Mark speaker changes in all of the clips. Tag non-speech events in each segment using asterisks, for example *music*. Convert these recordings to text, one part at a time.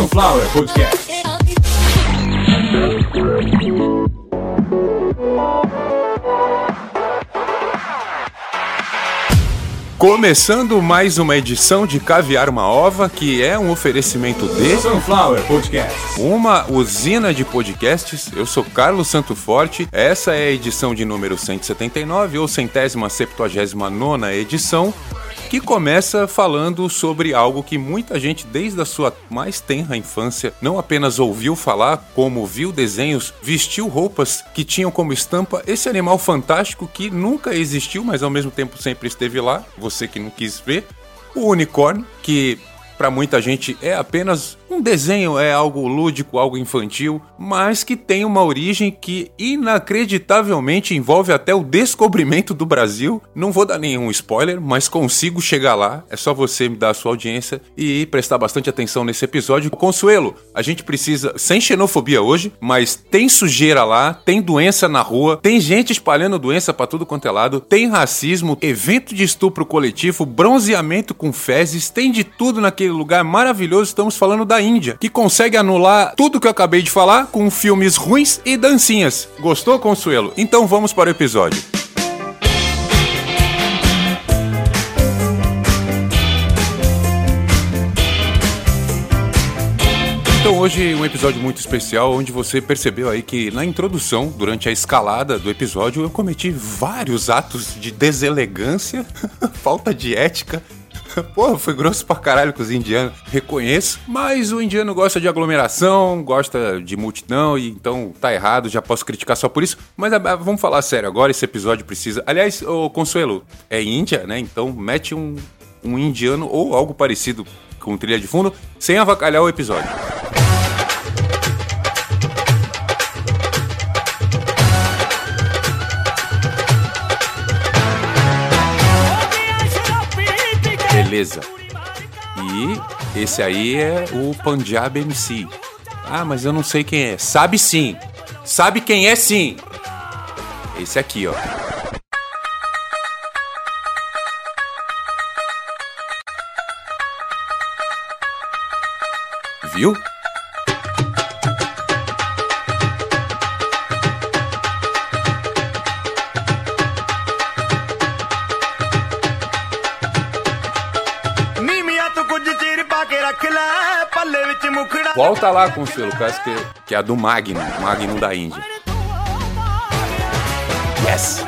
Speaker 1: Sunflower Podcast.
Speaker 2: Começando mais uma edição de Caviar uma Ova, que é um oferecimento de
Speaker 1: Sunflower Podcast.
Speaker 2: uma usina de podcasts. Eu sou Carlos Santo Forte. Essa é a edição de número 179 ou centésima septuagésima nona edição. Que começa falando sobre algo que muita gente, desde a sua mais tenra infância, não apenas ouviu falar, como viu desenhos, vestiu roupas que tinham como estampa esse animal fantástico que nunca existiu, mas ao mesmo tempo sempre esteve lá. Você que não quis ver. O unicórnio, que para muita gente é apenas um desenho, é algo lúdico, algo infantil, mas que tem uma origem que inacreditavelmente envolve até o descobrimento do Brasil. Não vou dar nenhum spoiler, mas consigo chegar lá. É só você me dar a sua audiência e prestar bastante atenção nesse episódio. Consuelo, a gente precisa, sem xenofobia hoje, mas tem sujeira lá, tem doença na rua, tem gente espalhando doença pra tudo quanto é lado, tem racismo, evento de estupro coletivo, bronzeamento com fezes, tem de tudo naquele lugar maravilhoso. Estamos falando da Índia, que consegue anular tudo que eu acabei de falar com filmes ruins e dancinhas. Gostou, Consuelo? Então vamos para o episódio. Então hoje um episódio muito especial onde você percebeu aí que na introdução, durante a escalada do episódio, eu cometi vários atos de deselegância, *laughs* falta de ética. *laughs* Porra, foi grosso pra caralho com os indianos, reconheço. Mas o indiano gosta de aglomeração, gosta de multidão, e então tá errado, já posso criticar só por isso. Mas ah, vamos falar sério agora, esse episódio precisa. Aliás, ô Consuelo, é Índia, né? Então mete um, um indiano ou algo parecido com trilha de fundo, sem avacalhar o episódio. Beleza. E esse aí é o Punjab MC. Ah, mas eu não sei quem é. Sabe sim. Sabe quem é sim. Esse aqui, ó. Viu? Volta lá, Consuelo, parece que, que é a do Magnum, Magnum da Índia. Yes!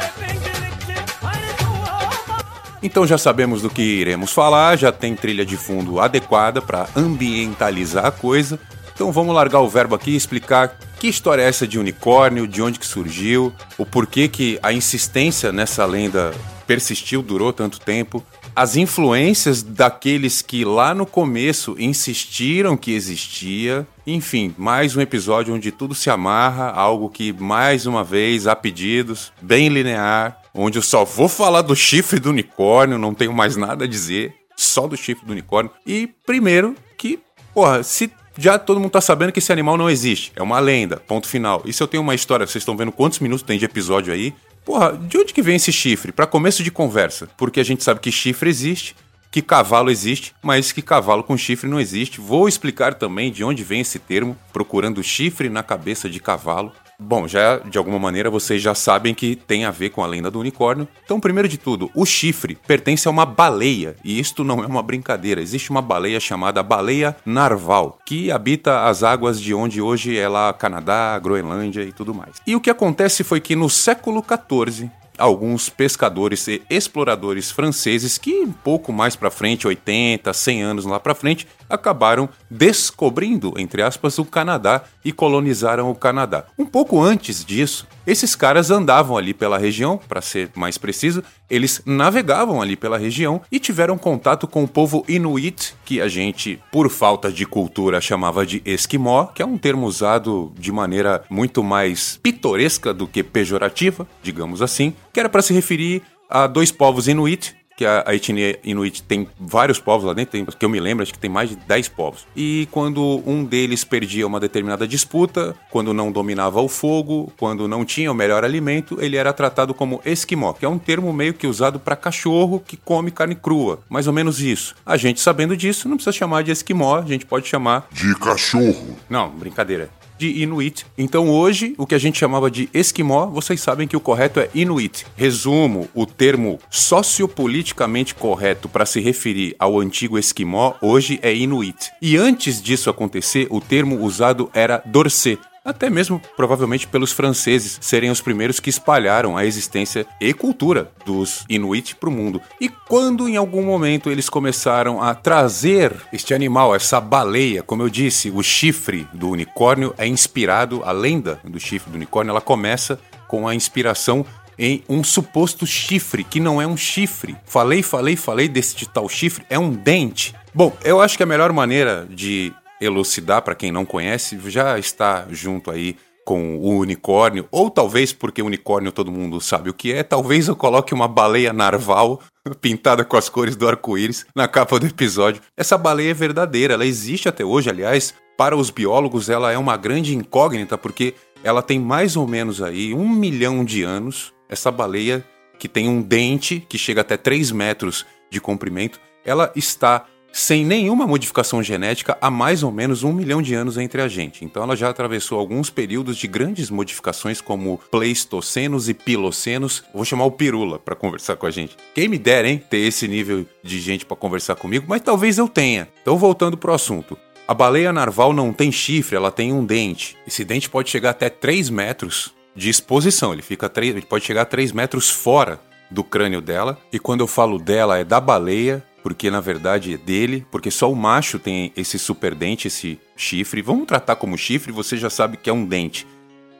Speaker 2: Então já sabemos do que iremos falar, já tem trilha de fundo adequada para ambientalizar a coisa. Então vamos largar o verbo aqui e explicar que história é essa de unicórnio, de onde que surgiu, o porquê que a insistência nessa lenda persistiu, durou tanto tempo, as influências daqueles que lá no começo insistiram que existia. Enfim, mais um episódio onde tudo se amarra, algo que mais uma vez há pedidos, bem linear, onde eu só vou falar do chifre do unicórnio, não tenho mais nada a dizer, só do chifre do unicórnio. E primeiro que, porra, se já todo mundo tá sabendo que esse animal não existe, é uma lenda, ponto final. Se eu tenho uma história, vocês estão vendo quantos minutos tem de episódio aí? Porra, de onde que vem esse chifre? Pra começo de conversa, porque a gente sabe que chifre existe, que cavalo existe, mas que cavalo com chifre não existe. Vou explicar também de onde vem esse termo, procurando chifre na cabeça de cavalo. Bom, já de alguma maneira vocês já sabem que tem a ver com a lenda do unicórnio. Então, primeiro de tudo, o chifre pertence a uma baleia, e isto não é uma brincadeira. Existe uma baleia chamada baleia narval, que habita as águas de onde hoje é lá Canadá, Groenlândia e tudo mais. E o que acontece foi que no século XIV, alguns pescadores e exploradores franceses que um pouco mais para frente, 80, 100 anos lá para frente, acabaram descobrindo, entre aspas, o Canadá e colonizaram o Canadá. Um pouco antes disso, esses caras andavam ali pela região, para ser mais preciso, eles navegavam ali pela região e tiveram contato com o povo Inuit, que a gente, por falta de cultura, chamava de esquimó, que é um termo usado de maneira muito mais pitoresca do que pejorativa, digamos assim, que era para se referir a dois povos Inuit, que a, a etnia Inuit tem vários povos lá dentro, tem, que eu me lembro, acho que tem mais de 10 povos. E quando um deles perdia uma determinada disputa, quando não dominava o fogo, quando não tinha o melhor alimento, ele era tratado como esquimó, que é um termo meio que usado para cachorro que come carne crua, mais ou menos isso. A gente sabendo disso, não precisa chamar de esquimó, a gente pode chamar
Speaker 3: De cachorro.
Speaker 2: não, brincadeira. De Inuit. Então hoje, o que a gente chamava de Esquimó, vocês sabem que o correto é Inuit. Resumo, o termo sociopoliticamente correto para se referir ao antigo Esquimó hoje é Inuit. E antes disso acontecer, o termo usado era Dorset. Até mesmo, provavelmente, pelos franceses serem os primeiros que espalharam a existência e cultura dos Inuit para o mundo. E quando, em algum momento, eles começaram a trazer este animal, essa baleia, como eu disse, o chifre do unicórnio é inspirado, a lenda do chifre do unicórnio, ela começa com a inspiração em um suposto chifre, que não é um chifre. Falei, falei, falei desse tal chifre, é um dente. Bom, eu acho que a melhor maneira de elucidar para quem não conhece, já está junto aí com o unicórnio, ou talvez porque unicórnio todo mundo sabe o que é, talvez eu coloque uma baleia narval *laughs* pintada com as cores do arco-íris na capa do episódio. Essa baleia é verdadeira, ela existe até hoje, aliás, para os biólogos ela é uma grande incógnita porque ela tem mais ou menos aí um milhão de anos. Essa baleia que tem um dente que chega até 3 metros de comprimento, ela está sem nenhuma modificação genética há mais ou menos um milhão de anos entre a gente. Então ela já atravessou alguns períodos de grandes modificações, como pleistocenos e pilocenos. Vou chamar o Pirula para conversar com a gente. Quem me dera, hein, ter esse nível de gente para conversar comigo, mas talvez eu tenha. Então voltando pro assunto. A baleia narval não tem chifre, ela tem um dente. Esse dente pode chegar até 3 metros de exposição. Ele fica 3, ele pode chegar a 3 metros fora do crânio dela. E quando eu falo dela, é da baleia, porque na verdade é dele, porque só o macho tem esse super dente, esse chifre. Vamos tratar como chifre, você já sabe que é um dente.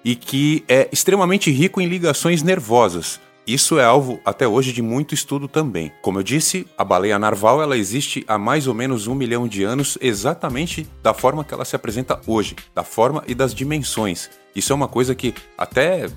Speaker 2: E que é extremamente rico em ligações nervosas. Isso é alvo até hoje de muito estudo também. Como eu disse, a baleia narval ela existe há mais ou menos um milhão de anos, exatamente da forma que ela se apresenta hoje, da forma e das dimensões. Isso é uma coisa que até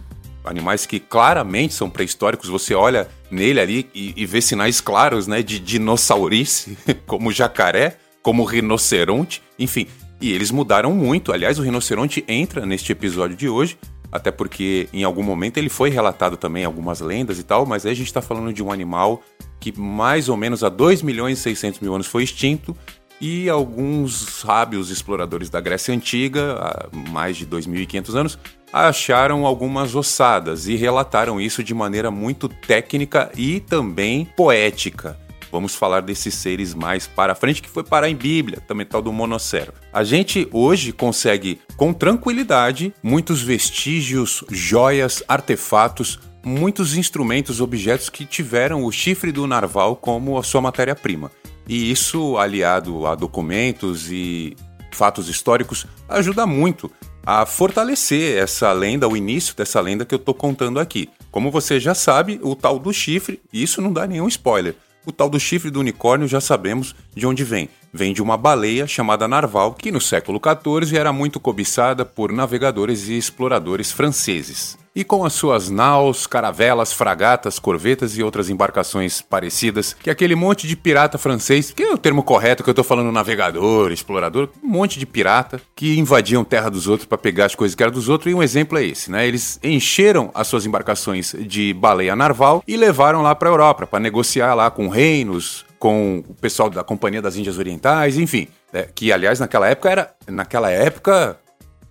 Speaker 2: animais que claramente são pré-históricos, você olha nele ali e, e vê sinais claros né, de dinossaurice, *laughs* como jacaré, como rinoceronte, enfim. E eles mudaram muito. Aliás, o rinoceronte entra neste episódio de hoje, até porque em algum momento ele foi relatado também algumas lendas e tal, mas aí a gente está falando de um animal que mais ou menos há 2 milhões e 600 mil anos foi extinto e alguns sábios exploradores da Grécia Antiga, há mais de 2.500 anos, acharam algumas ossadas e relataram isso de maneira muito técnica e também poética. Vamos falar desses seres mais para frente, que foi parar em Bíblia, também tal do monocero. A gente hoje consegue, com tranquilidade, muitos vestígios, joias, artefatos, muitos instrumentos, objetos que tiveram o chifre do narval como a sua matéria-prima. E isso, aliado a documentos e fatos históricos, ajuda muito a fortalecer essa lenda, o início dessa lenda que eu tô contando aqui. Como você já sabe, o tal do chifre, e isso não dá nenhum spoiler. O tal do chifre do unicórnio já sabemos de onde vem. Vem de uma baleia chamada narval, que no século XIV era muito cobiçada por navegadores e exploradores franceses. E com as suas naus, caravelas, fragatas, corvetas e outras embarcações parecidas, que aquele monte de pirata francês, que é o termo correto que eu tô falando navegador, explorador, um monte de pirata que invadiam terra dos outros para pegar as coisas que eram dos outros, e um exemplo é esse, né? Eles encheram as suas embarcações de baleia narval e levaram lá para Europa para negociar lá com reinos, com o pessoal da Companhia das Índias Orientais, enfim, é, que aliás naquela época era, naquela época,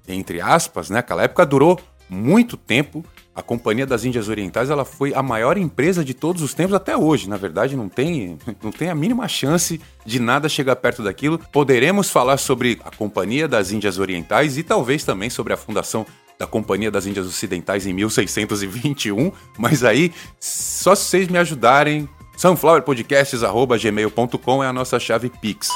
Speaker 2: entre aspas, né? Aquela época durou muito tempo. A Companhia das Índias Orientais ela foi a maior empresa de todos os tempos até hoje. Na verdade, não tem, *laughs* não tem a mínima chance de nada chegar perto daquilo. Poderemos falar sobre a Companhia das Índias Orientais e talvez também sobre a fundação da Companhia das Índias Ocidentais em 1621, mas aí só se vocês me ajudarem, sunflowerpodcasts@gmail.com é a nossa chave Pix.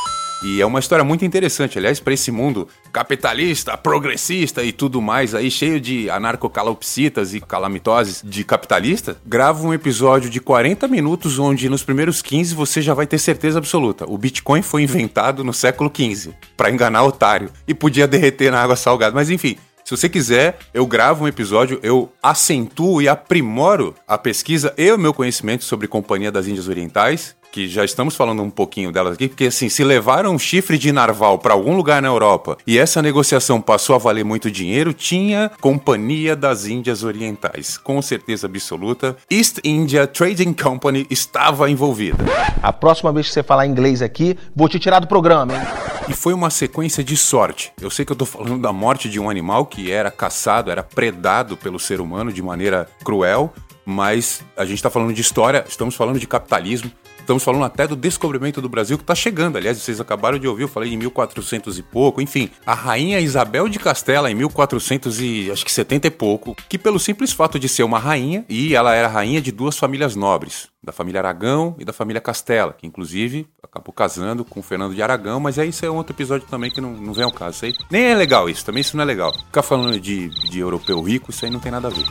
Speaker 2: E é uma história muito interessante, aliás, para esse mundo capitalista, progressista e tudo mais aí, cheio de anarcocalopsitas e calamitoses de capitalista, gravo um episódio de 40 minutos onde nos primeiros 15 você já vai ter certeza absoluta. O Bitcoin foi inventado no século 15 para enganar otário e podia derreter na água salgada. Mas enfim, Se você quiser, eu gravo um episódio, eu acentuo e aprimoro a pesquisa e o meu conhecimento sobre Companhia das Índias Orientais que já estamos falando um pouquinho delas aqui, porque assim, se levaram um chifre de narval para algum lugar na Europa e essa negociação passou a valer muito dinheiro, tinha Companhia das Índias Orientais. Com certeza absoluta, East India Trading Company estava envolvida.
Speaker 3: A próxima vez que você falar inglês aqui, vou te tirar do programa, hein?
Speaker 2: E foi uma sequência de sorte. Eu sei que eu tô falando da morte de um animal que era caçado, era predado pelo ser humano de maneira cruel, mas a gente está falando de história, estamos falando de capitalismo, Estamos falando até do descobrimento do Brasil que está chegando. Aliás, vocês acabaram de ouvir, eu falei em 1400 e pouco. Enfim, a rainha Isabel de Castela em 1470 e pouco, que pelo simples fato de ser uma rainha, e ela era rainha de duas famílias nobres, da família Aragão e da família Castela, que inclusive acabou casando com Fernando de Aragão, mas aí isso é um outro episódio também que não, não vem ao caso. Isso aí nem é legal isso, também isso não é legal. Ficar falando de, de europeu rico, isso aí não tem nada a ver.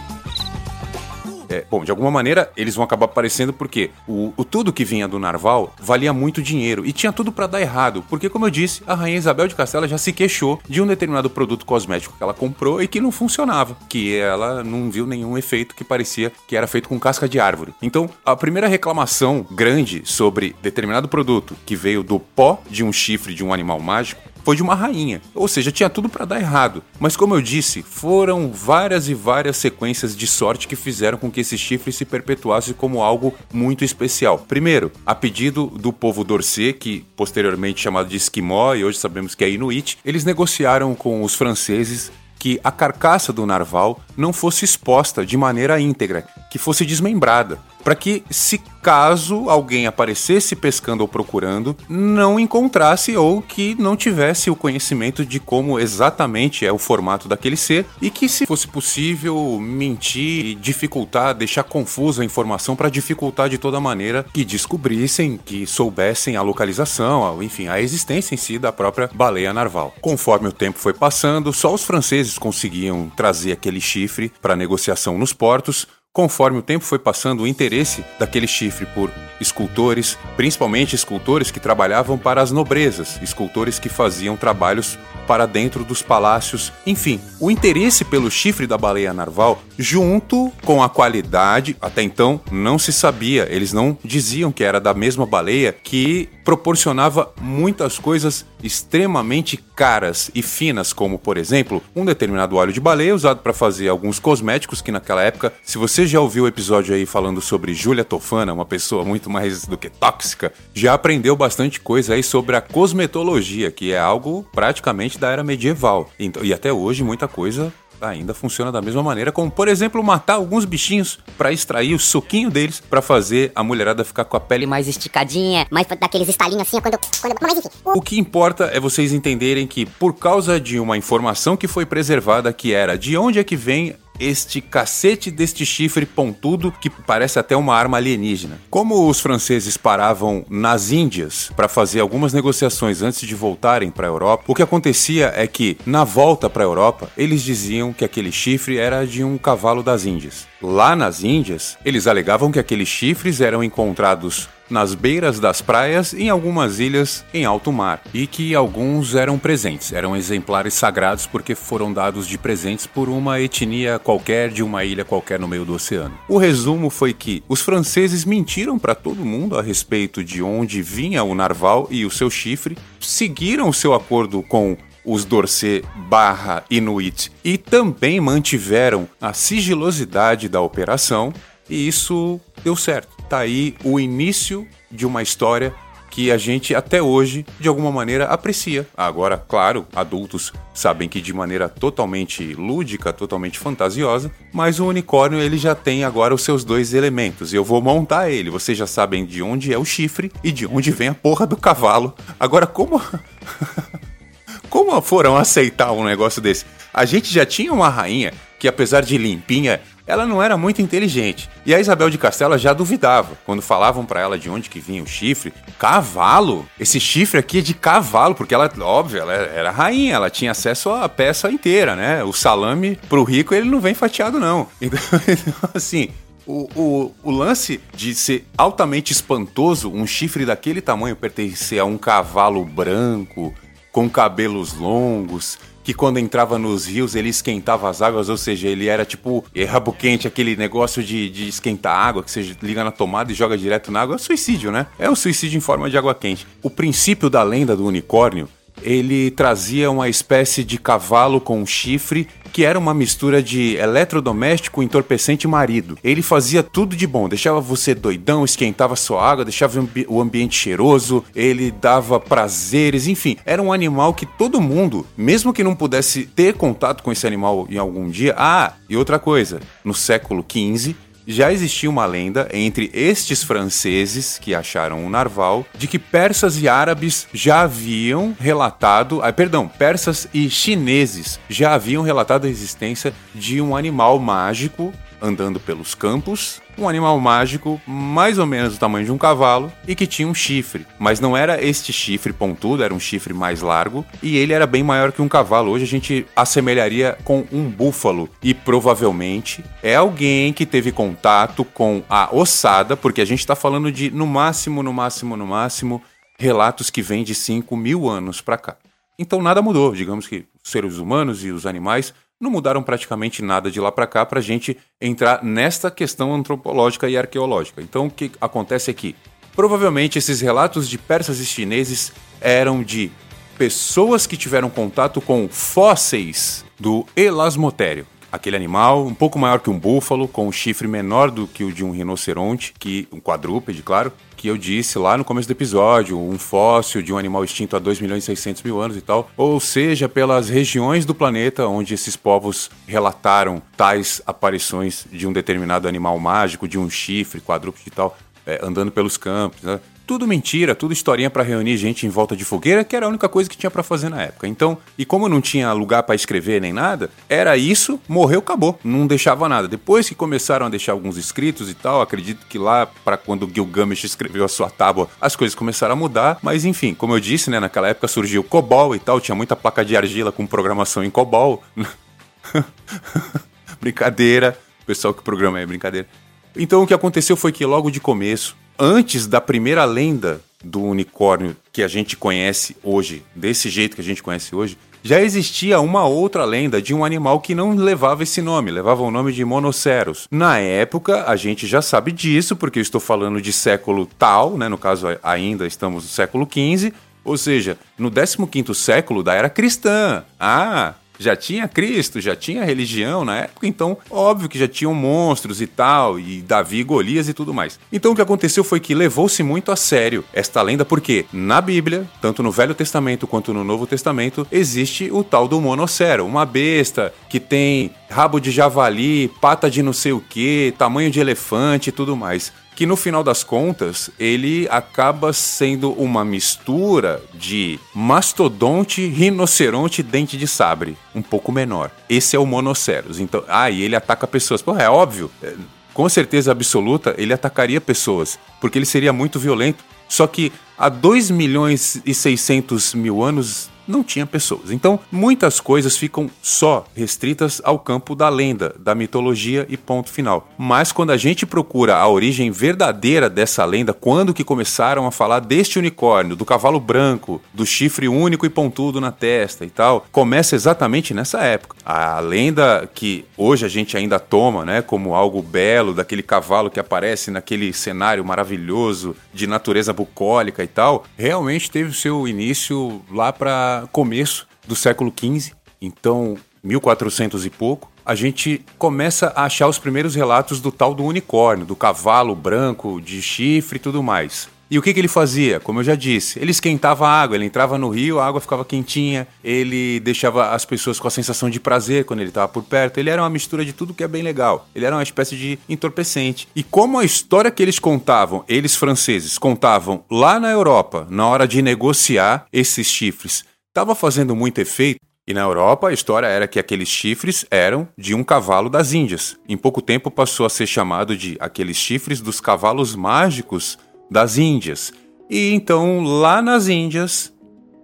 Speaker 2: É, bom, de alguma maneira eles vão acabar aparecendo porque o, o, tudo que vinha do Narval valia muito dinheiro e tinha tudo para dar errado, porque como eu disse, a rainha Isabel de Castela já se queixou de um determinado produto cosmético que ela comprou e que não funcionava, que ela não viu nenhum efeito que parecia que era feito com casca de árvore. Então, a primeira reclamação grande sobre determinado produto que veio do pó de um chifre de um animal mágico foi de uma rainha. Ou seja, tinha tudo para dar errado. Mas como eu disse, foram várias e várias sequências de sorte que fizeram com que esse chifre se perpetuasse como algo muito especial. Primeiro, a pedido do povo Dorset, que posteriormente chamado de Esquimó e hoje sabemos que é Inuit, eles negociaram com os franceses que a carcaça do narval não fosse exposta de maneira íntegra, que fosse desmembrada, para que, se caso alguém aparecesse pescando ou procurando, não encontrasse ou que não tivesse o conhecimento de como exatamente é o formato daquele ser e que, se fosse possível, mentir, dificultar, deixar confusa a informação para dificultar de toda maneira que descobrissem, que soubessem a localização, enfim, a existência em si da própria baleia narval. Conforme o tempo foi passando, só os franceses conseguiam trazer aquele chifre para negociação nos portos, Conforme o tempo foi passando, o interesse daquele chifre por escultores, principalmente escultores que trabalhavam para as nobrezas, escultores que faziam trabalhos para dentro dos palácios, enfim, o interesse pelo chifre da baleia narval, junto com a qualidade, até então não se sabia, eles não diziam que era da mesma baleia que proporcionava muitas coisas extremamente caras e finas, como por exemplo, um determinado óleo de baleia usado para fazer alguns cosméticos que naquela época, se você já ouviu o episódio aí falando sobre Júlia Tofana, uma pessoa muito mais do que tóxica, já aprendeu bastante coisa aí sobre a cosmetologia, que é algo praticamente da era medieval. Então, e até hoje muita coisa ainda funciona da mesma maneira, como por exemplo matar alguns bichinhos para extrair o suquinho deles para fazer a mulherada ficar com a pele
Speaker 4: mais esticadinha, mais daqueles estalinhos assim, quando, quando mas enfim.
Speaker 2: O que importa é vocês entenderem que por causa de uma informação que foi preservada que era de onde é que vem este cacete deste chifre pontudo que parece até uma arma alienígena. Como os franceses paravam nas Índias para fazer algumas negociações antes de voltarem para a Europa, o que acontecia é que na volta para a Europa eles diziam que aquele chifre era de um cavalo das Índias. Lá nas Índias, eles alegavam que aqueles chifres eram encontrados nas beiras das praias em algumas ilhas em alto mar, e que alguns eram presentes, eram exemplares sagrados porque foram dados de presentes por uma etnia qualquer de uma ilha qualquer no meio do oceano. O resumo foi que os franceses mentiram para todo mundo a respeito de onde vinha o narval e o seu chifre, seguiram o seu acordo com os Dorset barra Inuit e também mantiveram a sigilosidade da operação e isso deu certo. Tá aí o início de uma história que a gente até hoje, de alguma maneira, aprecia. Agora, claro, adultos sabem que de maneira totalmente lúdica, totalmente fantasiosa, mas o unicórnio ele já tem agora os seus dois elementos. Eu vou montar ele. Vocês já sabem de onde é o chifre e de onde vem a porra do cavalo. Agora, como. *laughs* como foram aceitar um negócio desse? A gente já tinha uma rainha que, apesar de limpinha, ela não era muito inteligente. E a Isabel de Castela já duvidava quando falavam para ela de onde que vinha o chifre. Cavalo? Esse chifre aqui é de cavalo, porque ela, óbvio, ela era rainha, ela tinha acesso à peça inteira, né? O salame pro rico ele não vem fatiado não. *laughs* Então, então assim, o, o, o, lance de ser altamente espantoso, um chifre daquele tamanho pertencer a um cavalo branco, com cabelos longos, que quando entrava nos rios ele esquentava as águas, ou seja, ele era tipo rabo quente, aquele negócio de, de esquentar água, que você liga na tomada e joga direto na água. É suicídio, né? É um suicídio em forma de água quente. O princípio da lenda do unicórnio ele trazia uma espécie de cavalo com chifre que era uma mistura de eletrodoméstico, entorpecente e marido. Ele fazia tudo de bom, deixava você doidão, esquentava sua água, deixava o ambiente cheiroso, ele dava prazeres, enfim, era um animal que todo mundo, mesmo que não pudesse ter contato com esse animal em algum dia. Ah, e outra coisa, no século XV já existia uma lenda entre estes franceses que acharam o narval de que persas e árabes já haviam relatado, ah, perdão, persas e chineses já haviam relatado a existência de um animal mágico andando pelos campos, um animal mágico mais ou menos do tamanho de um cavalo e que tinha um chifre, mas não era este chifre pontudo, era um chifre mais largo e ele era bem maior que um cavalo. Hoje a gente assemelharia com um búfalo e provavelmente é alguém que teve contato com a ossada, porque a gente está falando de no máximo, no máximo, no máximo relatos que vêm de 5 mil anos para cá. Então nada mudou, digamos que seres humanos e os animais não mudaram praticamente nada de lá para cá para a gente entrar nesta questão antropológica e arqueológica. Então, o que acontece aqui? Provavelmente esses relatos de persas e chineses eram de pessoas que tiveram contato com fósseis do elasmotério. Aquele animal um pouco maior que um búfalo, com um chifre menor do que o de um rinoceronte, que um quadrúpede, claro, que eu disse lá no começo do episódio, um fóssil de um animal extinto há 2 milhões e 600 mil anos e tal, ou seja, pelas regiões do planeta onde esses povos relataram tais aparições de um determinado animal mágico, de um chifre, quadrúpede e tal, é, andando pelos campos, né? Tudo mentira, tudo historinha para reunir gente em volta de fogueira, que era a única coisa que tinha para fazer na época. Então, e como não tinha lugar para escrever nem nada, era isso, morreu, acabou, não deixava nada. Depois que começaram a deixar alguns escritos e tal, acredito que lá para quando Gilgamesh escreveu a sua tábua, as coisas começaram a mudar, mas enfim, como eu disse, né, naquela época surgiu COBOL e tal, tinha muita placa de argila com programação em COBOL. *laughs* brincadeira, pessoal que programa é brincadeira. Então o que aconteceu foi que logo de começo antes da primeira lenda do unicórnio que a gente conhece hoje, desse jeito que a gente conhece hoje, já existia uma outra lenda de um animal que não levava esse nome, levava o nome de Monoceros. Na época, a gente já sabe disso, porque eu estou falando de século tal, né? No caso, ainda estamos no século XV, ou seja, no 15º século da era cristã. Ah, já tinha Cristo, já tinha religião na época, então óbvio que já tinham monstros e tal, e Davi, Golias e tudo mais. Então o que aconteceu foi que levou-se muito a sério esta lenda, porque na Bíblia, tanto no Velho Testamento quanto no Novo Testamento, existe o tal do monocero, uma besta que tem rabo de javali, pata de não sei o que, tamanho de elefante e tudo mais que no final das contas ele acaba sendo uma mistura de mastodonte, rinoceronte, dente de sabre, um pouco menor. Esse é o Monoceros. Então, ah, e ele ataca pessoas. Pô, é óbvio. É, com certeza absoluta, ele atacaria pessoas, porque ele seria muito violento. Só que há 2 milhões e 600 mil anos não tinha pessoas. Então, muitas coisas ficam só restritas ao campo da lenda, da mitologia e ponto final. Mas quando a gente procura a origem verdadeira dessa lenda, quando que começaram a falar deste unicórnio, do cavalo branco, do chifre único e pontudo na testa e tal, começa exatamente nessa época. A lenda que hoje a gente ainda toma, né, como algo belo, daquele cavalo que aparece naquele cenário maravilhoso de natureza bucólica e tal, realmente teve seu início lá para começo do século XV, então 1400 e pouco, a gente começa a achar os primeiros relatos do tal do unicórnio, do cavalo branco, de chifre e tudo mais. E o que, que ele fazia? Como eu já disse, ele esquentava a água, ele entrava no rio, a água ficava quentinha, ele deixava as pessoas com a sensação de prazer quando ele estava por perto. Ele era uma mistura de tudo que é bem legal. Ele era uma espécie de entorpecente. E como a história que eles contavam, eles franceses, contavam lá na Europa, na hora de negociar esses chifres, estava fazendo muito efeito. E na Europa a história era que aqueles chifres eram de um cavalo das Índias. Em pouco tempo passou a ser chamado de aqueles chifres dos cavalos mágicos das Índias. E então lá nas Índias,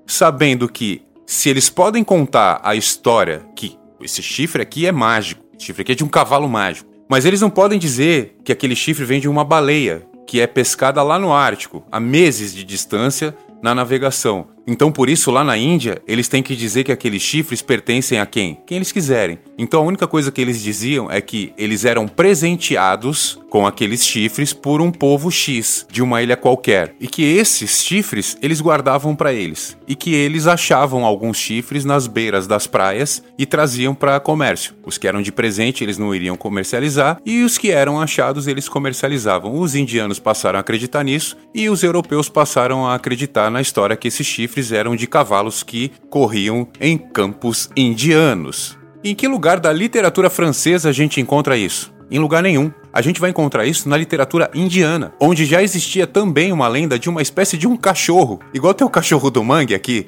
Speaker 2: sabendo que se eles podem contar a história que esse chifre aqui é mágico, chifre aqui é de um cavalo mágico, mas eles não podem dizer que aquele chifre vem de uma baleia que é pescada lá no Ártico, a meses de distância na navegação. Então, por isso, lá na Índia, eles têm que dizer que aqueles chifres pertencem a quem? Quem eles quiserem. Então, a única coisa que eles diziam é que eles eram presenteados com aqueles chifres por um povo X de uma ilha qualquer e que esses chifres eles guardavam para eles e que eles achavam alguns chifres nas beiras das praias e traziam para comércio. Os que eram de presente eles não iriam comercializar e os que eram achados eles comercializavam. Os indianos passaram a acreditar nisso e os europeus passaram a acreditar na história que esses chifres eram de cavalos que corriam em campos indianos. Em que lugar da literatura francesa a gente encontra isso? Em lugar nenhum. A gente vai encontrar isso na literatura indiana, onde já existia também uma lenda de uma espécie de um cachorro, igual tem o cachorro do mangue aqui.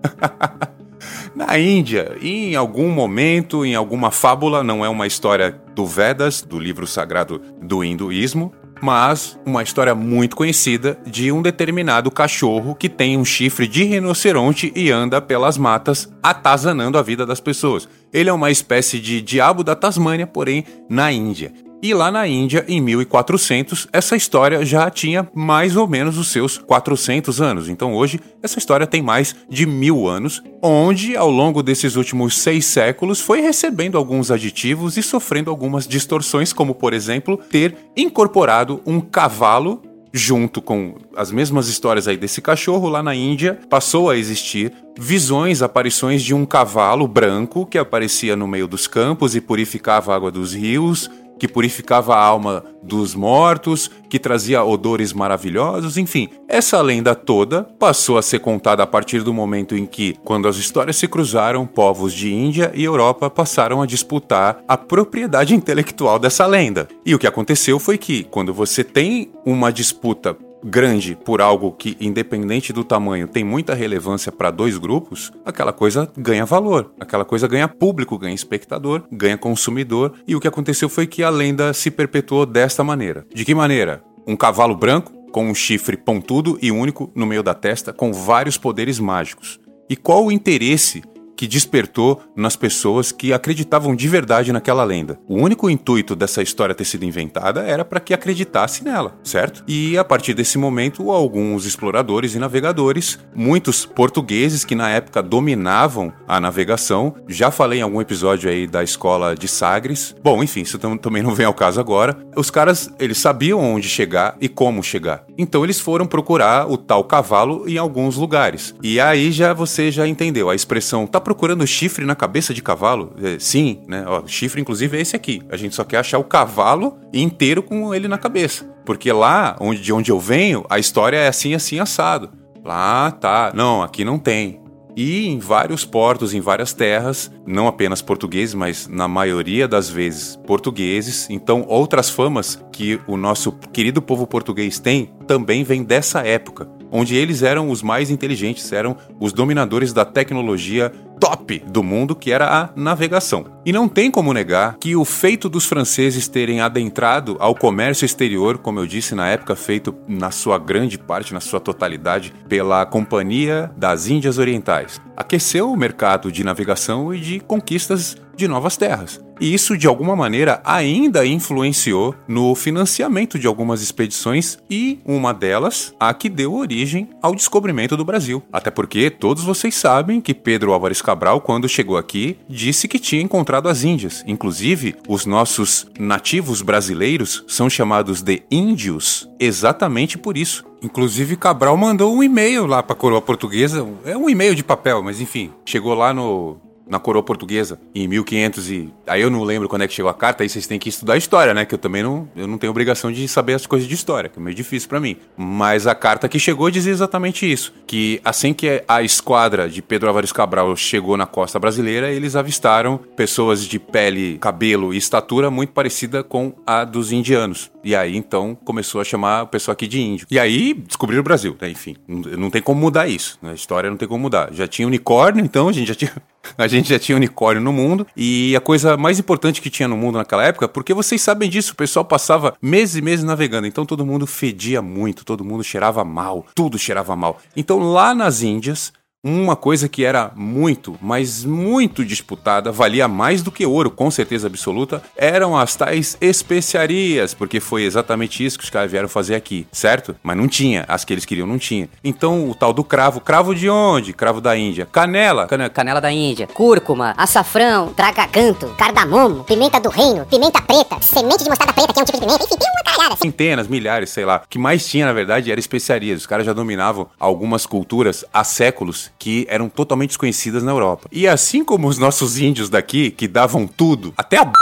Speaker 2: *laughs* na Índia, em algum momento, em alguma fábula, não é uma história do Vedas, do livro sagrado do hinduísmo, mas uma história muito conhecida de um determinado cachorro que tem um chifre de rinoceronte e anda pelas matas atazanando a vida das pessoas. Ele é uma espécie de diabo da Tasmânia, porém na Índia. E lá na Índia, em 1400, essa história já tinha mais ou menos os seus 400 anos. Então hoje, essa história tem mais de mil anos, onde ao longo desses últimos seis séculos foi recebendo alguns aditivos e sofrendo algumas distorções, como por exemplo, ter incorporado um cavalo junto com as mesmas histórias aí desse cachorro lá na Índia, passou a existir visões, aparições de um cavalo branco que aparecia no meio dos campos e purificava a água dos rios, que purificava a alma dos mortos, que trazia odores maravilhosos, enfim. Essa lenda toda passou a ser contada a partir do momento em que, quando as histórias se cruzaram, povos de Índia e Europa passaram a disputar a propriedade intelectual dessa lenda. E o que aconteceu foi que, quando você tem uma disputa grande por algo que, independente do tamanho, tem muita relevância para dois grupos, aquela coisa ganha valor, aquela coisa ganha público, ganha espectador, ganha consumidor. E o que aconteceu foi que a lenda se perpetuou desta maneira. De que maneira? Um cavalo branco com um chifre pontudo e único no meio da testa, com vários poderes mágicos. E qual o interesse que despertou nas pessoas que acreditavam de verdade naquela lenda. O único intuito dessa história ter sido inventada era para que acreditasse nela, certo? E a partir desse momento, alguns exploradores e navegadores, muitos portugueses que na época dominavam a navegação, já falei em algum episódio aí da escola de Sagres. Bom, enfim, isso também não vem ao caso agora. Os caras, eles sabiam onde chegar e como chegar. Então eles foram procurar o tal cavalo em alguns lugares. E aí já você já entendeu a expressão tá procurando chifre na cabeça de cavalo? É, sim, né? Ó, chifre, inclusive, é esse aqui. A gente só quer achar o cavalo inteiro com ele na cabeça. Porque lá, onde, de onde eu venho, a história é assim, assim, assado. Lá, tá. Não, aqui não tem. E em vários portos, em várias terras, não apenas portugueses, mas na maioria das vezes portugueses. Então, outras famas que o nosso querido povo português tem também vem dessa época, onde eles eram os mais inteligentes, eram os dominadores da tecnologia top do mundo, que era a navegação. E não tem como negar que o feito dos franceses terem adentrado ao comércio exterior, como eu disse na época, feito na sua grande parte, na sua totalidade, pela Companhia das Índias Orientais, aqueceu o mercado de navegação e de conquistas de novas terras. E isso, de alguma maneira, ainda influenciou no financiamento de algumas expedições e uma delas, a que deu origem ao descobrimento do Brasil. Até porque todos vocês sabem que Pedro Álvares Cabral, quando chegou aqui, disse que tinha encontrado as Índias. Inclusive, os nossos nativos brasileiros são chamados de índios exatamente por isso. Inclusive, Cabral mandou um e-mail lá para a coroa portuguesa. É um e-mail de papel, mas enfim, chegou lá no na coroa portuguesa em 1500 e aí eu não lembro quando é que chegou a carta, aí vocês têm que estudar história, né? Que eu também não, eu não tenho obrigação de saber as coisas de história, que é meio difícil para mim. Mas a carta que chegou dizia exatamente isso, que assim que a esquadra de Pedro Álvares Cabral chegou na costa brasileira, eles avistaram pessoas de pele, cabelo e estatura muito parecida com a dos indianos. E aí então começou a chamar o pessoal aqui de índio. E aí descobriram o Brasil, né? Enfim, não, tem como mudar isso. Né? A história não tem como mudar. Já tinha unicórnio, então a gente já tinha a gente já tinha unicórnio no mundo e a coisa mais importante que tinha no mundo naquela época, porque vocês sabem disso, o pessoal passava meses e meses navegando, então todo mundo fedia muito, todo mundo cheirava mal, tudo cheirava mal. Então lá nas Índias, Uma coisa que era muito, mas muito disputada, valia mais do que ouro, com certeza absoluta, eram as tais especiarias, porque foi exatamente isso que os caras vieram fazer aqui, certo? Mas não tinha, as que eles queriam não tinha. Então o tal do cravo, cravo de onde? Cravo da Índia. Canela, canela.
Speaker 5: Canela da Índia, cúrcuma,
Speaker 4: Açafrão, tragacanto, cardamomo, pimenta do reino, pimenta preta, semente de mostarda preta, que é um tipo de pimenta, enfim, tem uma caralhada.
Speaker 2: Centenas, milhares, sei lá. O que mais tinha, na verdade, era especiarias. Os caras já dominavam algumas culturas há séculos que eram totalmente desconhecidas na Europa. E assim como os nossos índios daqui, que davam tudo, até a b...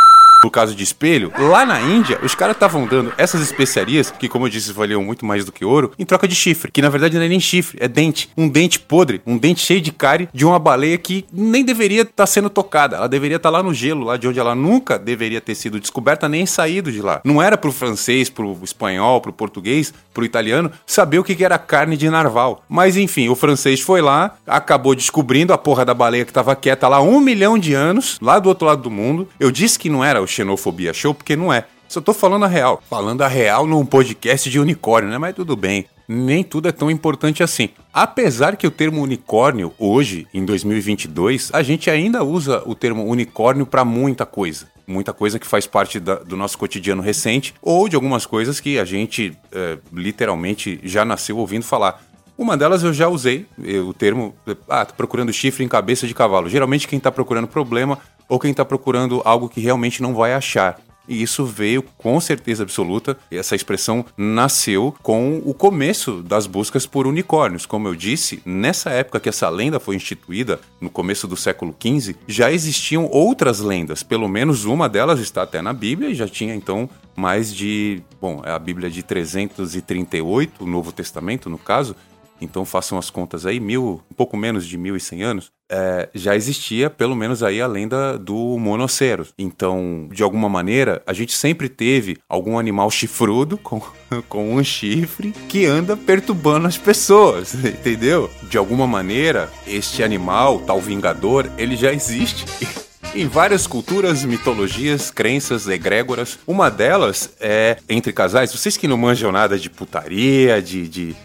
Speaker 2: por causa de espelho, lá na Índia, os caras estavam dando essas especiarias, que como eu disse, valiam muito mais do que ouro, em troca de chifre, que na verdade não é nem chifre, é dente. Um dente podre, um dente cheio de cárie de uma baleia que nem deveria estar sendo tocada. Ela deveria estar lá no gelo, lá de onde ela nunca deveria ter sido descoberta nem saído de lá. Não era pro francês, pro espanhol, pro português, pro italiano saber o que era carne de narval. Mas enfim, o francês foi lá, acabou descobrindo a porra da baleia que tava quieta lá um milhão de anos, lá do outro lado do mundo. Eu disse que não era Xenofobia Show, porque não é. Só tô falando a real. Falando a real num podcast de unicórnio, né? Mas tudo bem. Nem tudo é tão importante assim. Apesar que o termo unicórnio, hoje, em 2022, a gente ainda usa o termo unicórnio para muita coisa. Muita coisa que faz parte da- do nosso cotidiano recente, ou de algumas coisas que a gente é, literalmente já nasceu ouvindo falar. Uma delas eu já usei, eh, o termo, ah, tô procurando chifre em cabeça de cavalo. Geralmente quem tá procurando problema ou quem tá procurando algo que realmente não vai achar. E isso veio com certeza absoluta, essa expressão nasceu com o começo das buscas por unicórnios. Como eu disse, nessa época que essa lenda foi instituída, no começo do século XV, já existiam outras lendas. Pelo menos uma delas está até na Bíblia e já tinha então mais de. Bom, é a Bíblia de 338, o Novo Testamento no caso. Então façam as contas aí, mil, um pouco menos de 1.100 anos, é, já existia pelo menos aí a lenda do monoceros. Então, de alguma maneira, a gente sempre teve algum animal chifrudo *laughs* com, com um chifre que anda perturbando as pessoas, *laughs* entendeu? De alguma maneira, este animal, tal vingador, ele já existe. *laughs* Em várias culturas, mitologias, crenças, egrégoras. Uma delas é entre casais. Vocês que não manjam nada de putaria, de, de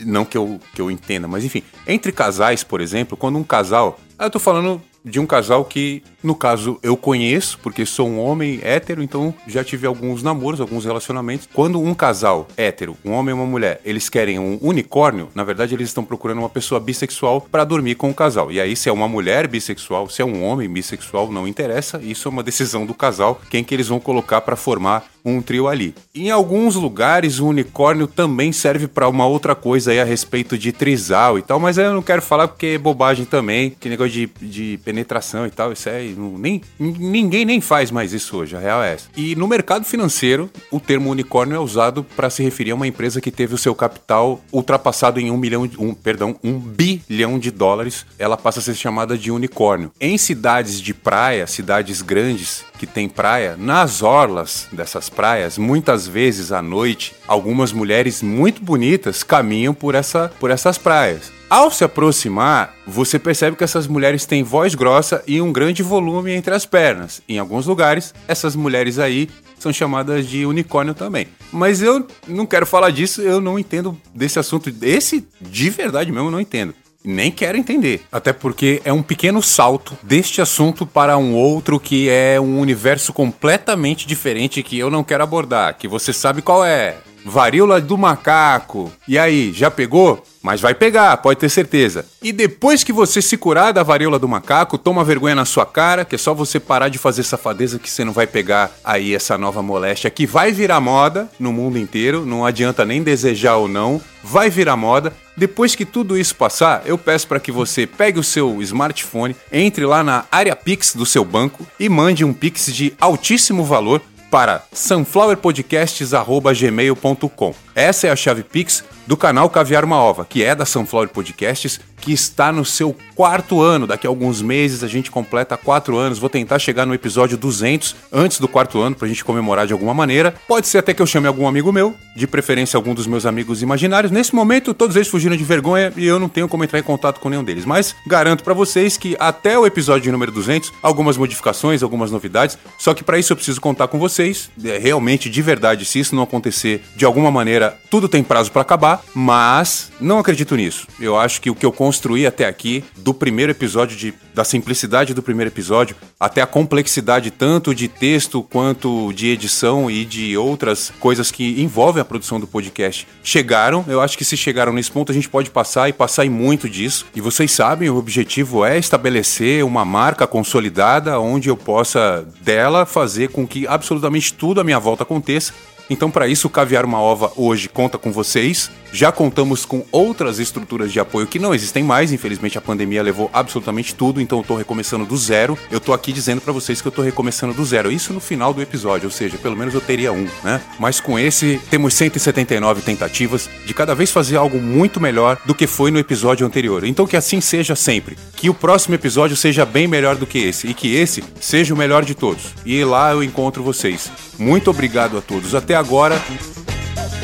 Speaker 2: não que eu, que eu entenda, mas enfim, entre casais, por exemplo, quando um casal. Ah, eu tô falando de um casal que, no caso, eu conheço, porque sou um homem hétero, então já tive alguns namoros, alguns relacionamentos. Quando um casal hétero, um homem e uma mulher, eles querem um unicórnio, na verdade eles estão procurando uma pessoa bissexual para dormir com o casal. E aí, se é uma mulher bissexual, se é um homem bissexual, não interessa, isso é uma decisão do casal, quem que eles vão colocar para formar um trio ali. Em alguns lugares, o unicórnio também serve para uma outra coisa aí a respeito de trisal e tal, mas eu não quero falar porque é bobagem também, que negócio de, de penetração e tal, isso aí, não- nem, ninguém nem faz mais isso hoje, a real é essa. E no mercado financeiro, o termo unicórnio é usado para se referir a uma empresa que teve o seu capital ultrapassado em um milhão, de- um, perdão, um bilhão de dólares, ela passa a ser chamada de unicórnio. Em cidades de praia, cidades grandes que tem praia, nas orlas dessas praias, muitas vezes à noite, algumas mulheres muito bonitas caminham por, essa, por essas praias. Ao se aproximar, você percebe que essas mulheres têm voz grossa e um grande volume entre as pernas. Em alguns lugares, essas mulheres aí são chamadas de unicórnio também. Mas eu não quero falar disso, eu não entendo desse assunto. Esse, de verdade mesmo, eu não entendo. Nem quero entender. Até porque é um pequeno salto deste assunto para um outro que é um universo completamente diferente que eu não quero abordar. Que você sabe qual é. Varíola do macaco. E aí, já pegou? Mas vai pegar, pode ter certeza. E depois que você se curar da varíola do macaco, toma vergonha na sua cara, que é só você parar de fazer safadeza que você não vai pegar aí essa nova moléstia que vai virar moda no mundo inteiro, não adianta nem desejar ou não, vai virar moda. Depois que tudo isso passar, eu peço para que você pegue o seu smartphone, entre lá na área Pix do seu banco e mande um Pix de altíssimo valor para sunflowerpodcasts.gmail.com. Essa é a chave Pix do canal Caviar uma Ova, que é da Sunflower Podcasts, que está no seu quarto ano. Daqui a alguns meses a gente completa quatro anos. Vou tentar chegar no episódio 200 antes do quarto ano pra gente comemorar de alguma maneira. Pode ser até que eu chame algum amigo meu, de preferência algum dos meus amigos imaginários. Nesse momento, todos eles fugiram de vergonha e eu não tenho como entrar em contato com nenhum deles. Mas garanto pra vocês que até o episódio número 200, algumas modificações, algumas novidades. Só que pra isso eu preciso contar com vocês. É, realmente, de verdade, se isso não acontecer de alguma maneira, tudo tem prazo pra acabar. Mas não acredito nisso. Eu acho que o que eu construí até aqui, do primeiro episódio, de, da simplicidade do primeiro episódio, até a complexidade tanto de texto quanto de edição e de outras coisas que envolvem a produção do podcast, chegaram. Eu acho que se chegaram nesse ponto, a gente pode passar e passar em muito disso. E vocês sabem, o objetivo é estabelecer uma marca consolidada onde eu possa dela fazer com que absolutamente tudo à minha volta aconteça então, para isso, o Caviar Uma Ova hoje conta com vocês. Já contamos com outras estruturas de apoio que não existem mais. Infelizmente, a pandemia levou absolutamente tudo. Então, eu tô recomeçando do zero. Eu tô aqui dizendo para vocês que eu tô recomeçando do zero. Isso no final do episódio, ou seja, pelo menos eu teria um, né? Mas com esse, temos 179 tentativas de cada vez fazer algo muito melhor do que foi no episódio anterior. Então, que assim seja sempre. Que o próximo episódio seja bem melhor do que esse. E que esse seja o melhor de todos. E lá eu encontro vocês. Muito obrigado a todos. Até agora.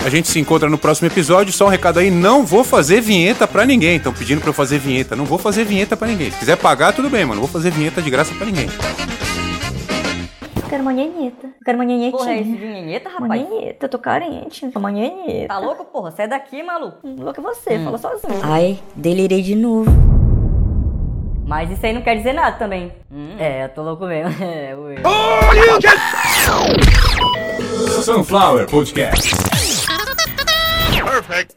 Speaker 2: A gente se encontra no próximo episódio. Só um recado aí: não vou fazer vinheta pra ninguém. Estão pedindo pra eu fazer vinheta. Não vou fazer vinheta pra ninguém. Se quiser pagar, tudo bem, mano. Não vou fazer vinheta de graça pra ninguém.
Speaker 6: Eu quero uma nhenheta. Eu quero uma nhenhetinha.
Speaker 7: Porra, é esse de nhenheta,
Speaker 6: Uma
Speaker 7: rapaz?
Speaker 6: nhenheta, eu tô carente. Uma nhenheta.
Speaker 7: Tá louco, porra? Sai daqui, maluco.
Speaker 6: Louco é você, fala sozinho.
Speaker 8: Ai, delirei de novo.
Speaker 7: Mas isso aí não quer dizer nada também. É, eu tô louco mesmo. *laughs* É, ui.
Speaker 1: Sunflower Podcast.
Speaker 9: Perfect.